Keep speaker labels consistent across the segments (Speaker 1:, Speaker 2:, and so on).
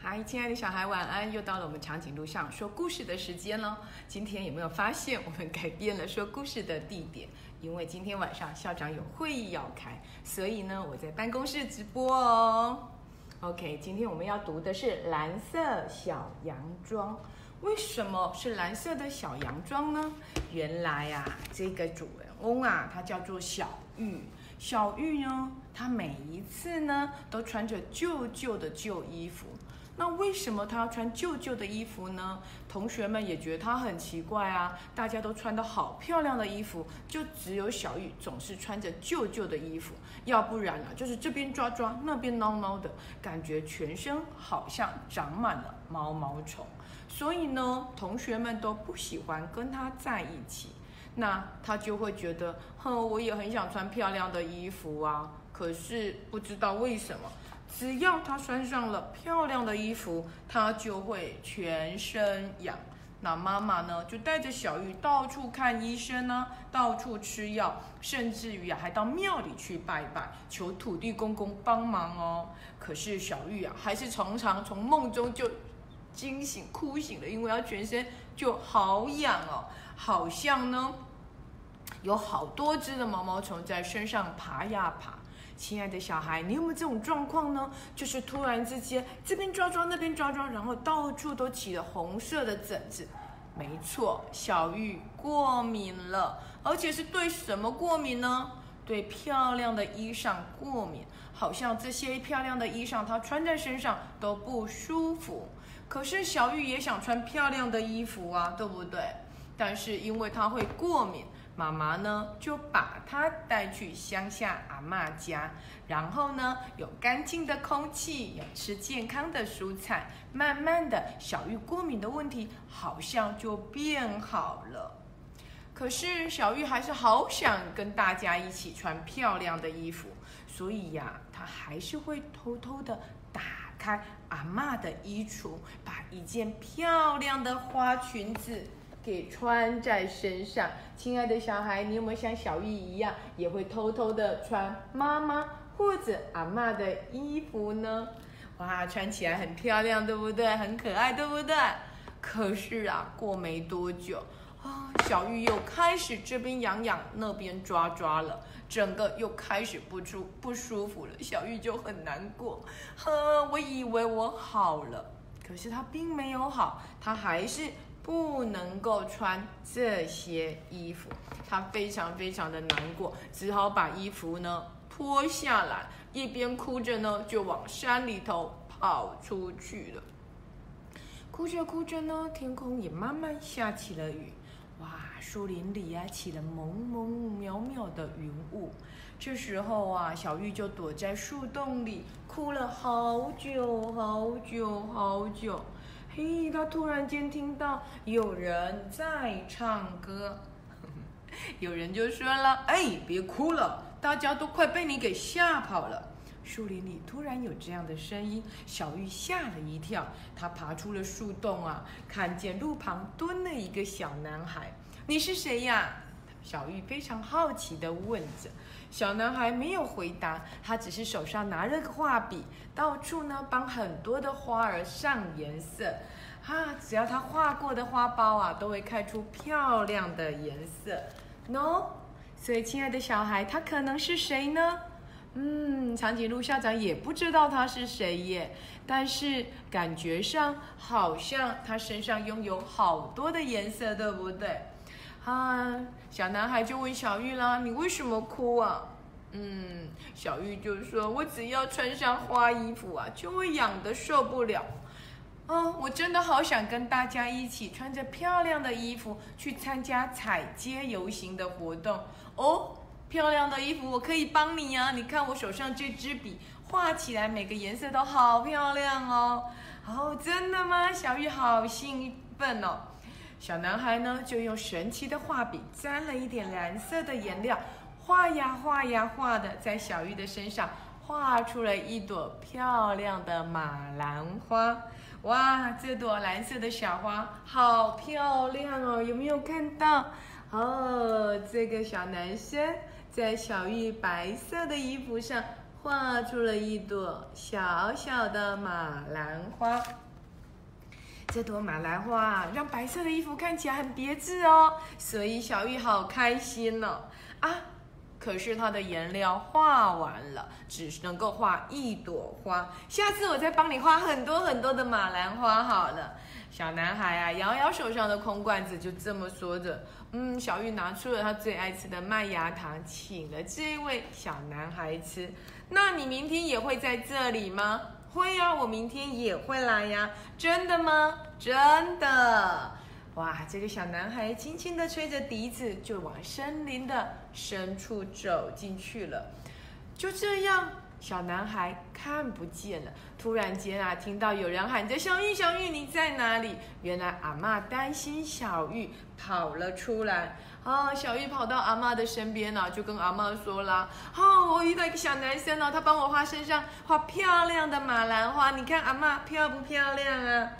Speaker 1: 嗨，亲爱的小孩，晚安！又到了我们长颈鹿上说故事的时间了。今天有没有发现我们改变了说故事的地点？因为今天晚上校长有会议要开，所以呢，我在办公室直播哦。OK，今天我们要读的是《蓝色小洋装》。为什么是蓝色的小洋装呢？原来啊，这个主人翁啊，他叫做小玉。小玉呢，她每一次呢，都穿着旧旧的旧衣服。那为什么他要穿旧旧的衣服呢？同学们也觉得他很奇怪啊。大家都穿的好漂亮的衣服，就只有小玉总是穿着旧旧的衣服。要不然啊，就是这边抓抓，那边挠挠的，感觉全身好像长满了毛毛虫。所以呢，同学们都不喜欢跟他在一起。那他就会觉得，哼，我也很想穿漂亮的衣服啊，可是不知道为什么，只要他穿上了漂亮的衣服，他就会全身痒。那妈妈呢，就带着小玉到处看医生呢，到处吃药，甚至于啊，还到庙里去拜拜，求土地公公帮忙哦。可是小玉啊，还是常常从梦中就惊醒、哭醒了，因为他全身就好痒哦，好像呢。有好多只的毛毛虫在身上爬呀爬，亲爱的小孩，你有没有这种状况呢？就是突然之间这边抓抓那边抓抓，然后到处都起了红色的疹子。没错，小玉过敏了，而且是对什么过敏呢？对漂亮的衣裳过敏，好像这些漂亮的衣裳她穿在身上都不舒服。可是小玉也想穿漂亮的衣服啊，对不对？但是因为她会过敏。妈妈呢就把它带去乡下阿妈家，然后呢有干净的空气，有吃健康的蔬菜，慢慢的小玉过敏的问题好像就变好了。可是小玉还是好想跟大家一起穿漂亮的衣服，所以呀，她还是会偷偷的打开阿妈的衣橱，把一件漂亮的花裙子。给穿在身上，亲爱的小孩，你有没有像小玉一样，也会偷偷的穿妈妈或者阿妈的衣服呢？哇，穿起来很漂亮，对不对？很可爱，对不对？可是啊，过没多久啊，小玉又开始这边痒痒，那边抓抓了，整个又开始不出不舒服了。小玉就很难过，呵，我以为我好了，可是它并没有好，它还是。不能够穿这些衣服，他非常非常的难过，只好把衣服呢脱下来，一边哭着呢就往山里头跑出去了。哭着哭着呢，天空也慢慢下起了雨，哇，树林里呀起了蒙蒙渺渺的云雾。这时候啊，小玉就躲在树洞里哭了好久好久好久。嘿，他突然间听到有人在唱歌，有人就说了：“哎，别哭了，大家都快被你给吓跑了。”树林里突然有这样的声音，小玉吓了一跳，她爬出了树洞啊，看见路旁蹲了一个小男孩。“你是谁呀？”小玉非常好奇地问着。小男孩没有回答，他只是手上拿了个画笔，到处呢帮很多的花儿上颜色。啊，只要他画过的花苞啊，都会开出漂亮的颜色。No，所以亲爱的小孩，他可能是谁呢？嗯，长颈鹿校长也不知道他是谁耶，但是感觉上好像他身上拥有好多的颜色，对不对？啊，小男孩就问小玉啦：“你为什么哭啊？”嗯，小玉就说：“我只要穿上花衣服啊，就会痒得受不了。啊，我真的好想跟大家一起穿着漂亮的衣服去参加彩街游行的活动哦。漂亮的衣服我可以帮你呀，你看我手上这支笔画起来，每个颜色都好漂亮哦。哦，真的吗？小玉好兴奋哦。”小男孩呢，就用神奇的画笔沾了一点蓝色的颜料，画呀画呀画的，在小玉的身上画出了一朵漂亮的马兰花。哇，这朵蓝色的小花好漂亮哦！有没有看到？哦，这个小男生在小玉白色的衣服上。画出了一朵小小的马兰花。这朵马兰花让白色的衣服看起来很别致哦，所以小玉好开心呢啊！可是它的颜料画完了，只能够画一朵花。下次我再帮你画很多很多的马兰花好了。小男孩啊，摇摇手上的空罐子，就这么说着。嗯，小玉拿出了他最爱吃的麦芽糖，请了这位小男孩吃。那你明天也会在这里吗？会呀，我明天也会来呀。真的吗？真的。哇，这个小男孩轻轻地吹着笛子，就往森林的深处走进去了。就这样。小男孩看不见了。突然间啊，听到有人喊着：“小玉，小玉，你在哪里？”原来阿妈担心小玉跑了出来。啊，小玉跑到阿妈的身边呢，就跟阿妈说啦：“哦，我遇到一个小男生呢，他帮我画身上画漂亮的马兰花，你看阿妈漂不漂亮啊？”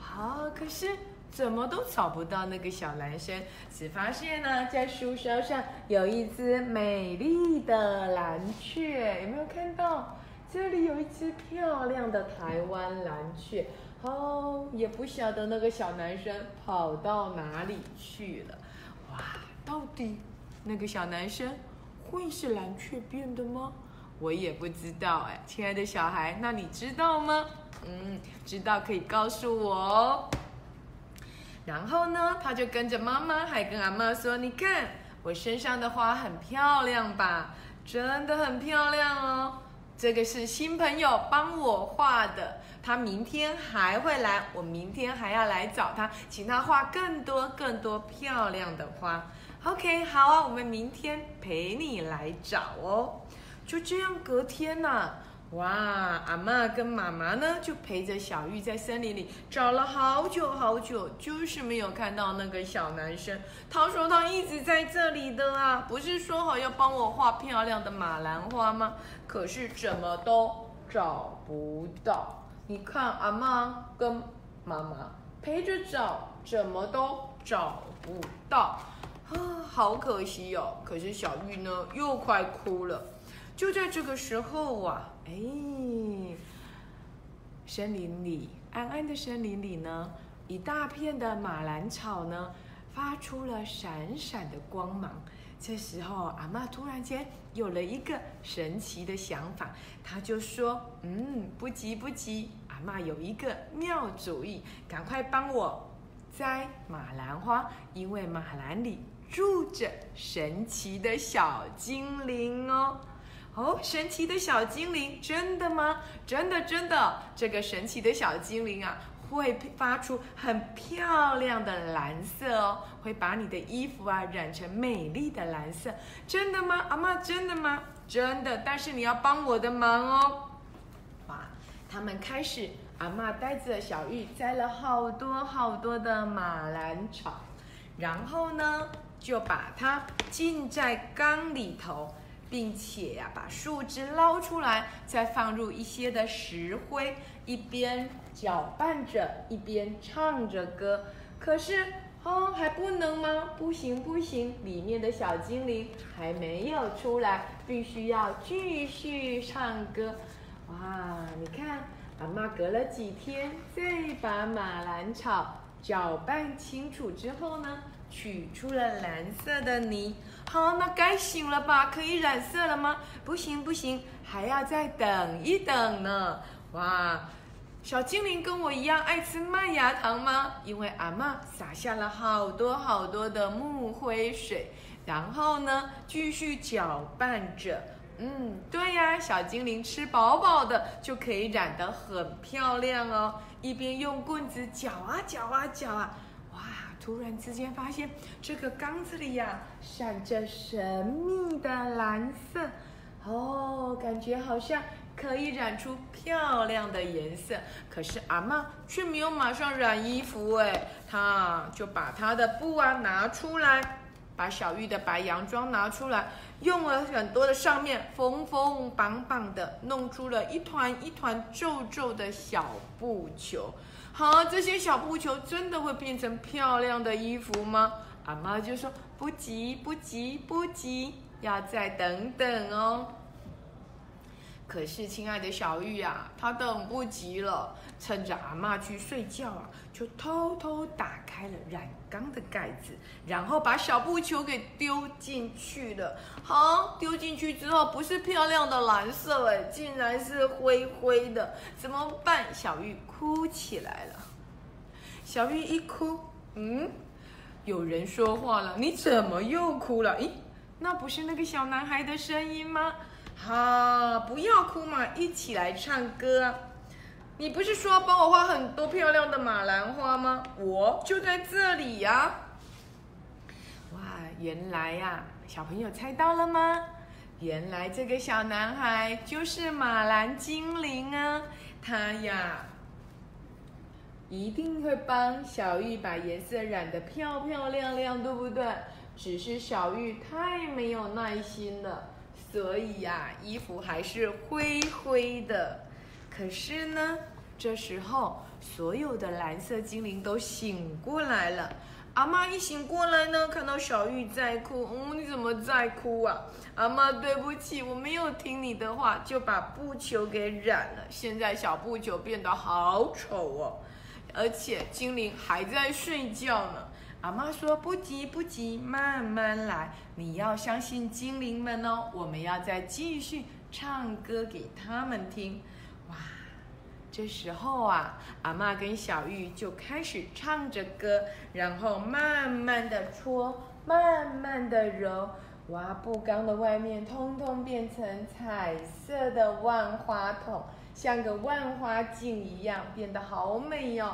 Speaker 1: 好，可是。怎么都找不到那个小男生，只发现呢，在树梢上有一只美丽的蓝雀，有没有看到？这里有一只漂亮的台湾蓝雀，哦，也不晓得那个小男生跑到哪里去了。哇，到底那个小男生会是蓝雀变的吗？我也不知道哎，亲爱的小孩，那你知道吗？嗯，知道可以告诉我哦。然后呢，他就跟着妈妈，还跟阿妈说：“你看我身上的花很漂亮吧？真的很漂亮哦。这个是新朋友帮我画的，他明天还会来，我明天还要来找他，请他画更多更多漂亮的花。OK，好啊，我们明天陪你来找哦。就这样，隔天呐。”哇，阿妈跟妈妈呢，就陪着小玉在森林里找了好久好久，就是没有看到那个小男生。他说他一直在这里的啊，不是说好要帮我画漂亮的马兰花吗？可是怎么都找不到。你看，阿妈跟妈妈陪着找，怎么都找不到，啊，好可惜哦。可是小玉呢，又快哭了。就在这个时候啊。哎，森林里暗暗的森林里呢，一大片的马兰草呢，发出了闪闪的光芒。这时候，阿妈突然间有了一个神奇的想法，她就说：“嗯，不急不急，阿妈有一个妙主意，赶快帮我摘马兰花，因为马兰里住着神奇的小精灵哦。”哦，神奇的小精灵，真的吗？真的，真的，这个神奇的小精灵啊，会发出很漂亮的蓝色哦，会把你的衣服啊染成美丽的蓝色，真的吗？阿妈，真的吗？真的，但是你要帮我的忙哦。哇，他们开始，阿妈带着小玉摘了好多好多的马兰草，然后呢，就把它浸在缸里头。并且呀，把树枝捞出来，再放入一些的石灰，一边搅拌着，一边唱着歌。可是，哦，还不能吗？不行不行，里面的小精灵还没有出来，必须要继续唱歌。哇，你看，阿妈隔了几天，再把马兰草搅拌清楚之后呢？取出了蓝色的泥，好，那该醒了吧？可以染色了吗？不行不行，还要再等一等呢。哇，小精灵跟我一样爱吃麦芽糖吗？因为阿妈撒下了好多好多的木灰水，然后呢，继续搅拌着。嗯，对呀，小精灵吃饱饱的就可以染得很漂亮哦。一边用棍子搅啊搅啊搅啊。突然之间发现这个缸子里呀，闪着神秘的蓝色，哦，感觉好像可以染出漂亮的颜色。可是阿妈却没有马上染衣服，哎，她就把她的布啊拿出来，把小玉的白洋装拿出来，用了很多的上面缝缝绑绑的，弄出了一团一团皱皱的小布球。好，这些小布球真的会变成漂亮的衣服吗？阿妈就说不急不急不急，要再等等哦。可是，亲爱的小玉啊，她等不及了，趁着阿妈去睡觉啊，就偷偷打开了染缸的盖子，然后把小布球给丢进去了。好，丢进去之后，不是漂亮的蓝色，哎，竟然是灰灰的，怎么办？小玉哭起来了。小玉一哭，嗯，有人说话了，你怎么又哭了？咦，那不是那个小男孩的声音吗？好，不要哭嘛，一起来唱歌。你不是说帮我画很多漂亮的马兰花吗？我就在这里呀。哇，原来呀，小朋友猜到了吗？原来这个小男孩就是马兰精灵啊，他呀。一定会帮小玉把颜色染得漂漂亮亮，对不对？只是小玉太没有耐心了，所以呀，衣服还是灰灰的。可是呢，这时候所有的蓝色精灵都醒过来了。阿妈一醒过来呢，看到小玉在哭，嗯，你怎么在哭啊？阿妈，对不起，我没有听你的话，就把布球给染了。现在小布球变得好丑哦。而且精灵还在睡觉呢。阿妈说：“不急不急，慢慢来。你要相信精灵们哦。我们要再继续唱歌给他们听。”哇，这时候啊，阿妈跟小玉就开始唱着歌，然后慢慢的搓，慢慢的揉。哇，布缸的外面通通变成彩色的万花筒。像个万花镜一样，变得好美哟。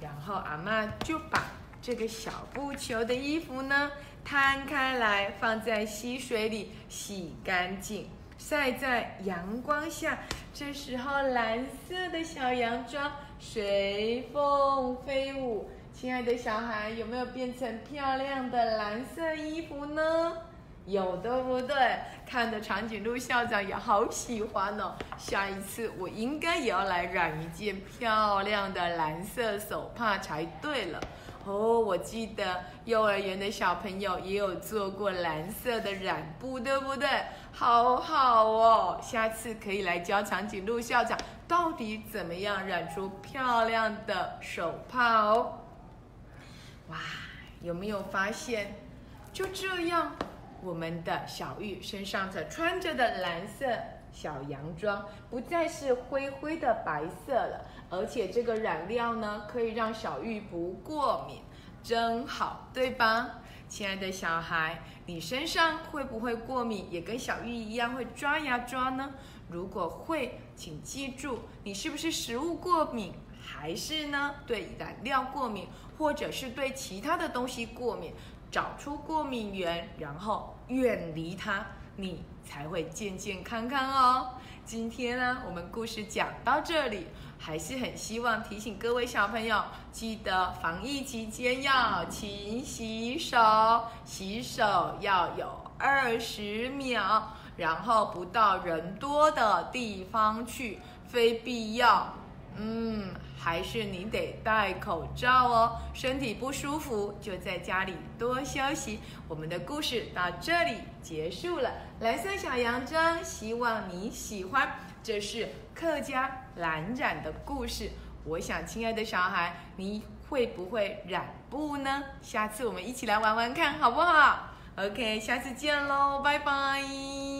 Speaker 1: 然后阿妈就把这个小布球的衣服呢摊开来，放在溪水里洗干净，晒在阳光下。这时候蓝色的小洋装随风飞舞。亲爱的小孩，有没有变成漂亮的蓝色衣服呢？有对不对？看的长颈鹿校长也好喜欢哦。下一次我应该也要来染一件漂亮的蓝色手帕才对了。哦，我记得幼儿园的小朋友也有做过蓝色的染布，对不对？好好哦，下次可以来教长颈鹿校长到底怎么样染出漂亮的手帕哦。哇，有没有发现？就这样。我们的小玉身上的穿着的蓝色小洋装不再是灰灰的白色了，而且这个染料呢可以让小玉不过敏，真好，对吧？亲爱的小孩，你身上会不会过敏？也跟小玉一样会抓呀抓呢？如果会，请记住，你是不是食物过敏，还是呢对染料过敏，或者是对其他的东西过敏？找出过敏源，然后远离它，你才会健健康康哦。今天呢，我们故事讲到这里，还是很希望提醒各位小朋友，记得防疫期间要勤洗手，洗手要有二十秒，然后不到人多的地方去，非必要，嗯。还是你得戴口罩哦，身体不舒服就在家里多休息。我们的故事到这里结束了，蓝色小洋装，希望你喜欢。这是客家蓝染的故事。我想，亲爱的小孩，你会不会染布呢？下次我们一起来玩玩看，好不好？OK，下次见喽，拜拜。